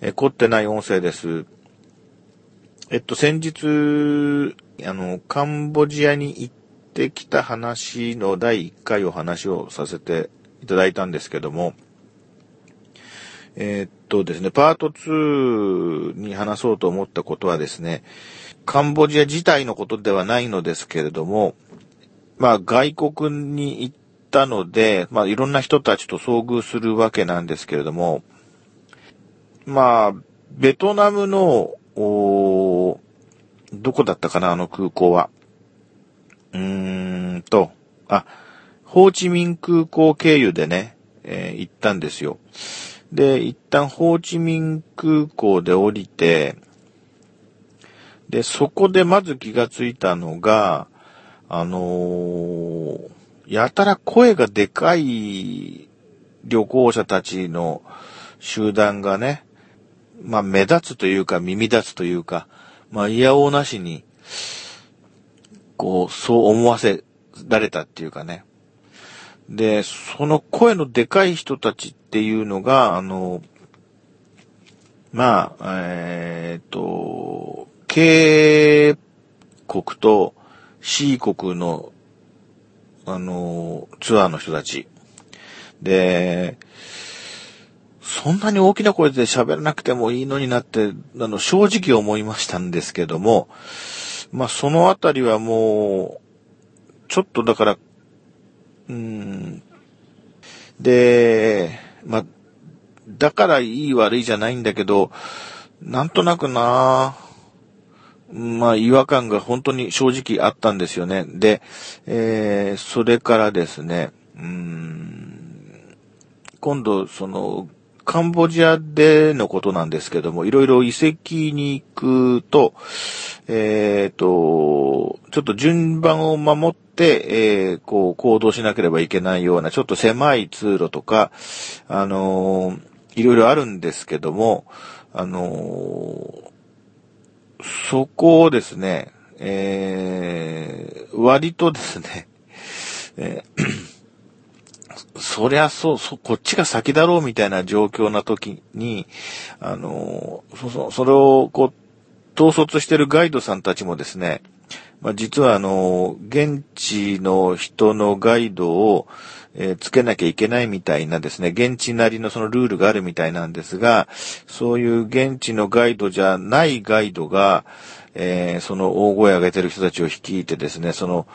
え凝ってない音声です。えっと、先日、あの、カンボジアに行ってきた話の第1回お話をさせていただいたんですけども、えー、っとですね、パート2に話そうと思ったことはですね、カンボジア自体のことではないのですけれども、まあ外国に行ったので、まあいろんな人たちと遭遇するわけなんですけれども、まあ、ベトナムの、おどこだったかな、あの空港は。うーんと、あ、ホーチミン空港経由でね、えー、行ったんですよ。で、一旦ホーチミン空港で降りて、で、そこでまず気がついたのが、あのー、やたら声がでかい旅行者たちの集団がね、まあ目立つというか耳立つというか、まあ嫌おなしに、こう、そう思わせられたっていうかね。で、その声のでかい人たちっていうのが、あの、まあ、えっ、と、K 国と C 国の、あの、ツアーの人たち。で、そんなに大きな声で喋らなくてもいいのになって、あの、正直思いましたんですけども、まあ、そのあたりはもう、ちょっとだから、うん、で、まあ、だからいい悪いじゃないんだけど、なんとなくなまあ、違和感が本当に正直あったんですよね。で、えー、それからですね、うん、今度、その、カンボジアでのことなんですけども、いろいろ遺跡に行くと、えっ、ー、と、ちょっと順番を守って、えー、こう、行動しなければいけないような、ちょっと狭い通路とか、あのー、いろいろあるんですけども、あのそこをですね、え割とですね、えそりゃそう、そ、こっちが先だろうみたいな状況な時に、あの、そ、そ、それを、こう、統率してるガイドさんたちもですね、まあ、実はあの、現地の人のガイドを、えー、つけなきゃいけないみたいなですね、現地なりのそのルールがあるみたいなんですが、そういう現地のガイドじゃないガイドが、えー、その大声上げてる人たちを率いてですね、その、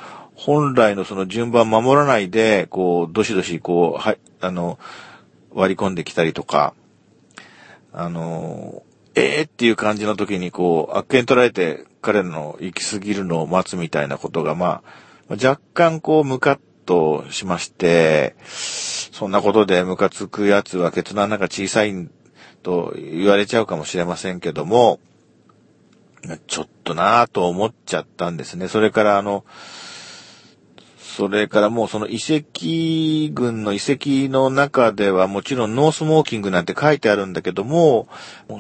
本来のその順番守らないで、こう、どしどし、こう、はい、あの、割り込んできたりとか、あの、ええー、っていう感じの時に、こう、悪権取られて彼の行き過ぎるのを待つみたいなことが、まあ、若干こう、ムカッとしまして、そんなことでムカつくやつはケツの穴が小さいと言われちゃうかもしれませんけども、ちょっとなぁと思っちゃったんですね。それからあの、それからもうその遺跡群の遺跡の中ではもちろん no smoking なんて書いてあるんだけども、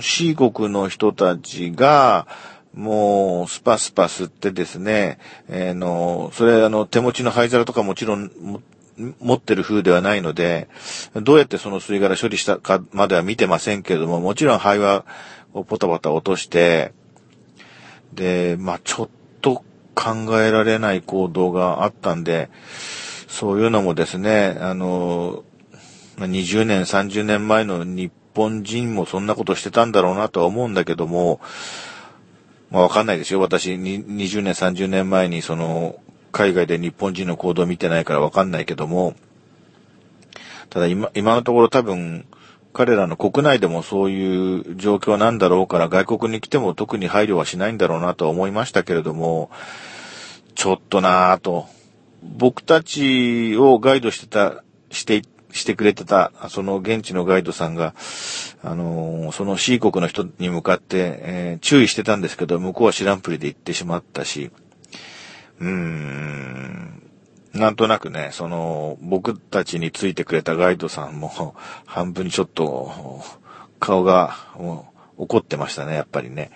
C 国の人たちが、もう、スパスパ吸ってですね、えー、の、それあの、手持ちの灰皿とかもちろん、持ってる風ではないので、どうやってその吸い殻処理したかまでは見てませんけれども、もちろん灰はポタポタ落として、で、まあちょっと考えられない行動があったんで、そういうのもですね、あの、20年、30年前の日本人もそんなことしてたんだろうなとは思うんだけども、まあわかんないですよ。私、20年、30年前にその、海外で日本人の行動を見てないからわかんないけども、ただ今、今のところ多分、彼らの国内でもそういう状況なんだろうから外国に来ても特に配慮はしないんだろうなとは思いましたけれども、ちょっとなぁと。僕たちをガイドしてた、して、してくれてた、その現地のガイドさんが、あのー、その C 国の人に向かって、えー、注意してたんですけど、向こうは知らんぷりで行ってしまったし、うーん、なんとなくね、その、僕たちについてくれたガイドさんも、半分ちょっと、顔が、怒ってましたね、やっぱりね。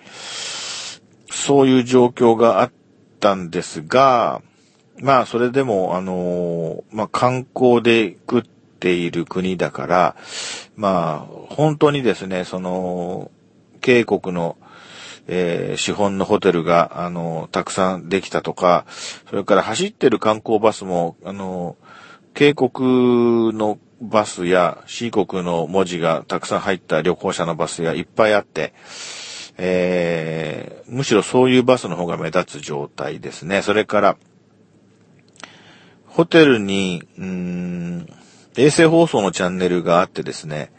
そういう状況があったんですが、まあ、それでも、あの、まあ、観光で食っている国だから、まあ、本当にですね、その、渓谷の、えー、資本のホテルが、あの、たくさんできたとか、それから走ってる観光バスも、あの、渓谷のバスや、四国の文字がたくさん入った旅行者のバスがいっぱいあって、えー、むしろそういうバスの方が目立つ状態ですね。それから、ホテルに、うん、衛星放送のチャンネルがあってですね、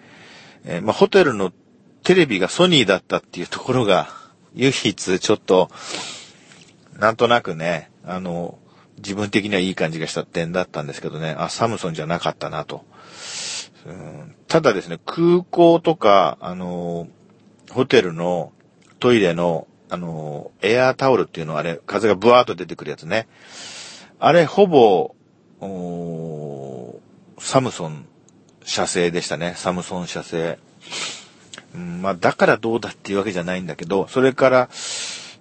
えー、まあ、ホテルのテレビがソニーだったっていうところが、唯一ちょっと、なんとなくね、あの、自分的にはいい感じがした点だったんですけどね、あ、サムソンじゃなかったなと。うん、ただですね、空港とか、あの、ホテルのトイレの、あの、エアータオルっていうのはあれ、風がブワーっと出てくるやつね。あれ、ほぼ、サムソン社製でしたね。サムソン社製。うん、まあ、だからどうだっていうわけじゃないんだけど、それから、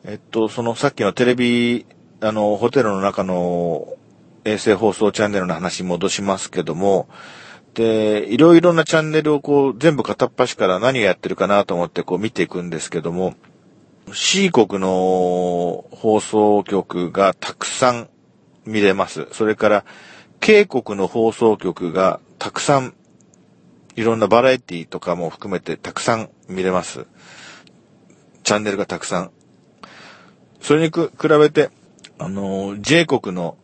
えっと、そのさっきのテレビ、あの、ホテルの中の衛星放送チャンネルの話に戻しますけども、で、いろいろなチャンネルをこう、全部片っ端から何をやってるかなと思ってこう見ていくんですけども、C 国の放送局がたくさん見れます。それから、K 国の放送局がたくさん、いろんなバラエティとかも含めてたくさん見れます。チャンネルがたくさん。それに比べて、あの、J 国の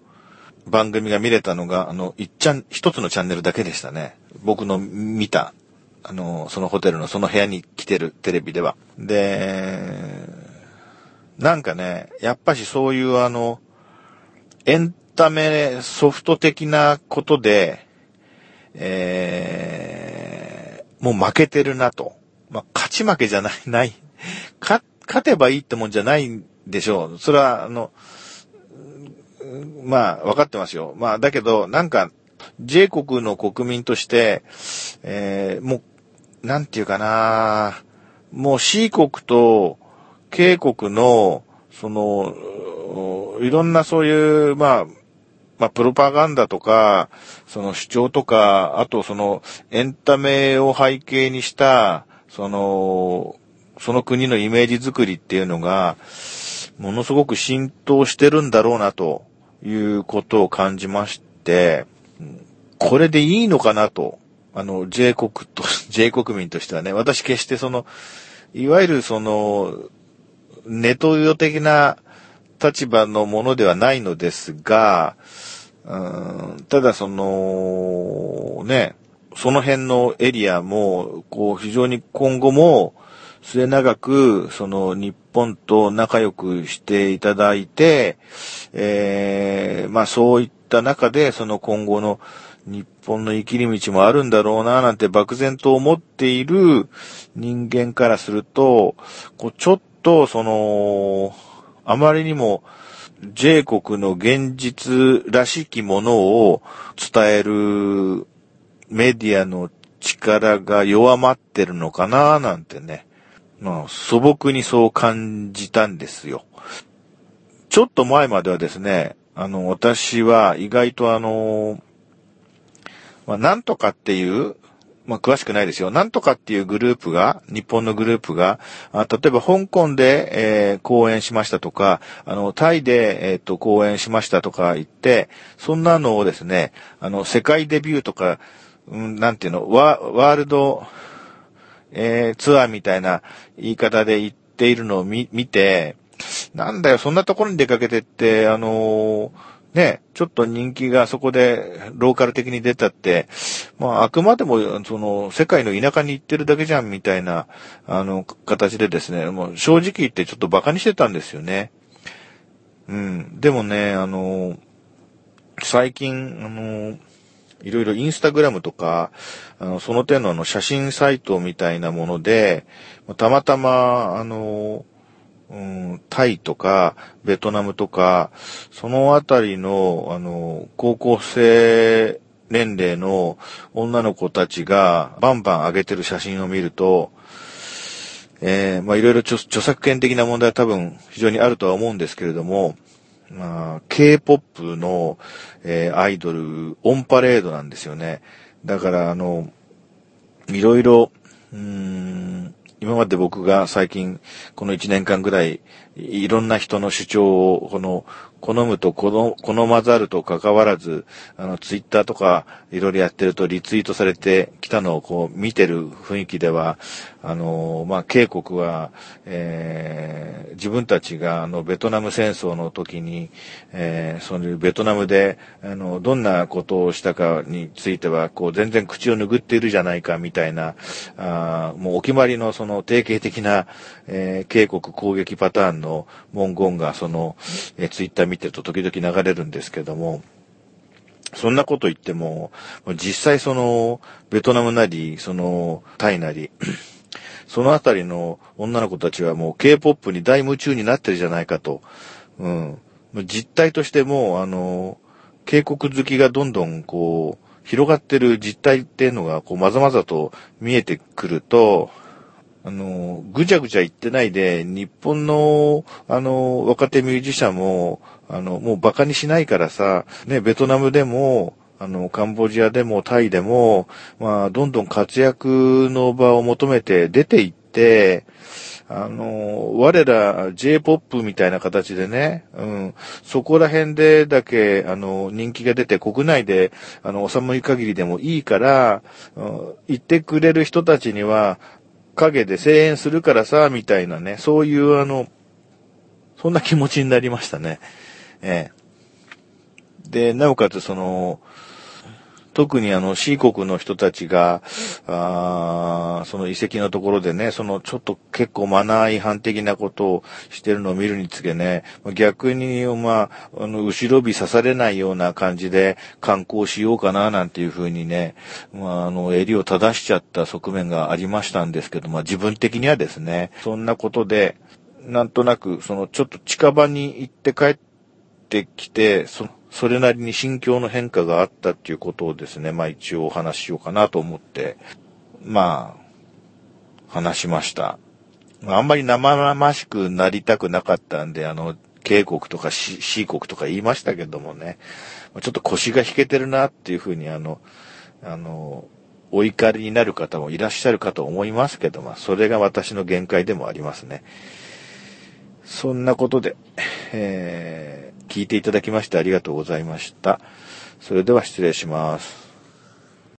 番組が見れたのが、あの、一ちゃん、一つのチャンネルだけでしたね。僕の見た、あの、そのホテルのその部屋に来てるテレビでは。で、なんかね、やっぱしそういうあの、エンタメソフト的なことで、えー、もう負けてるなと。まあ、勝ち負けじゃない、ない。勝、勝てばいいってもんじゃないんでしょう。それは、あの、まあ、わかってますよ。まあ、だけど、なんか、J 国の国民として、えー、もう、なんていうかな、もう C 国と K 国の、その、いろんなそういう、まあ、まあ、プロパガンダとか、その主張とか、あとその、エンタメを背景にした、その、その国のイメージ作りっていうのが、ものすごく浸透してるんだろうなということを感じまして、これでいいのかなと、あの、J 国と、J 国民としてはね、私決してその、いわゆるその、ネトウヨ的な立場のものではないのですが、うん。ただその、ね、その辺のエリアも、こう、非常に今後も、末永く、その、日本と仲良くしていただいて、えー、まあそういった中で、その今後の日本の生きり道もあるんだろうな、なんて漠然と思っている人間からすると、こうちょっと、その、あまりにも、J 国の現実らしきものを伝えるメディアの力が弱まってるのかななんてね。まあ、素朴にそう感じたんですよ。ちょっと前まではですね、あの、私は意外とあの、まあ、なんとかっていう、まあ、詳しくないですよ。なんとかっていうグループが、日本のグループが、あ例えば香港で、えー、講演しましたとか、あの、タイで、えっ、ー、と、講演しましたとか言って、そんなのをですね、あの、世界デビューとか、うん、なんていうの、ワワールド、えー、ツアーみたいな言い方で言っているのを見、見て、なんだよ、そんなところに出かけてって、あのーね、ちょっと人気がそこでローカル的に出たって、まあ、あくまでも、その、世界の田舎に行ってるだけじゃん、みたいな、あの、形でですね、もう正直言ってちょっと馬鹿にしてたんですよね。うん。でもね、あの、最近、あの、いろいろインスタグラムとか、あの、その手のあの、写真サイトみたいなもので、たまたま、あの、うん、タイとか、ベトナムとか、そのあたりの、あの、高校生年齢の女の子たちがバンバン上げてる写真を見ると、えー、まあいろいろ著作権的な問題は多分非常にあるとは思うんですけれども、まあ、K-POP の、えー、アイドル、オンパレードなんですよね。だから、あの、いろいろ、うーん、今まで僕が最近、この1年間ぐらい、いろんな人の主張を、この、好むと好まざると関わらず、あの、ツイッターとかいろいろやってるとリツイートされてきたのをこう見てる雰囲気では、あの、まあ、警国は、えー、自分たちがあの、ベトナム戦争の時に、えー、そういうベトナムで、あの、どんなことをしたかについては、こう、全然口を拭っているじゃないかみたいな、あもうお決まりのその定型的な、えー、警国攻撃パターンの文言が、その、えー、ツイッター見てると時々流れるんですけども、そんなこと言っても、実際その、ベトナムなり、その、タイなり、そのあたりの女の子たちはもう K-POP に大夢中になってるじゃないかと。うん。実態としても、あの、渓谷好きがどんどんこう、広がってる実態っていうのが、こう、まざまざと見えてくると、あの、ぐちゃぐちゃ言ってないで、日本の、あの、若手ミュージシャンも、あの、もう馬鹿にしないからさ、ね、ベトナムでも、あの、カンボジアでもタイでも、まあ、どんどん活躍の場を求めて出ていって、あの、我ら J-POP みたいな形でね、うん、そこら辺でだけ、あの、人気が出て国内で、あの、収まり限りでもいいから、うん、言ってくれる人たちには、陰で声援するからさ、みたいなね、そういうあの、そんな気持ちになりましたね。ええ。で、なおかつその、特にあの C 国の人たちが、あその遺跡のところでね、そのちょっと結構マナー違反的なことをしてるのを見るにつけね、逆に、まあ、あの、後ろ火刺されないような感じで観光しようかななんていうふうにね、まあ、あの、襟を正しちゃった側面がありましたんですけど、まあ自分的にはですね、そんなことで、なんとなく、そのちょっと近場に行って帰ってきて、そそれなりに心境の変化があったっていうことをですね、まあ一応お話ししようかなと思って、まあ、話しました。あんまり生々しくなりたくなかったんで、あの、K 国とか C, 国とか言いましたけどもね、ちょっと腰が引けてるなっていうふうにあの、あの、お怒りになる方もいらっしゃるかと思いますけど、まあ、それが私の限界でもありますね。そんなことで、えー聞いていただきましてありがとうございました。それでは失礼します。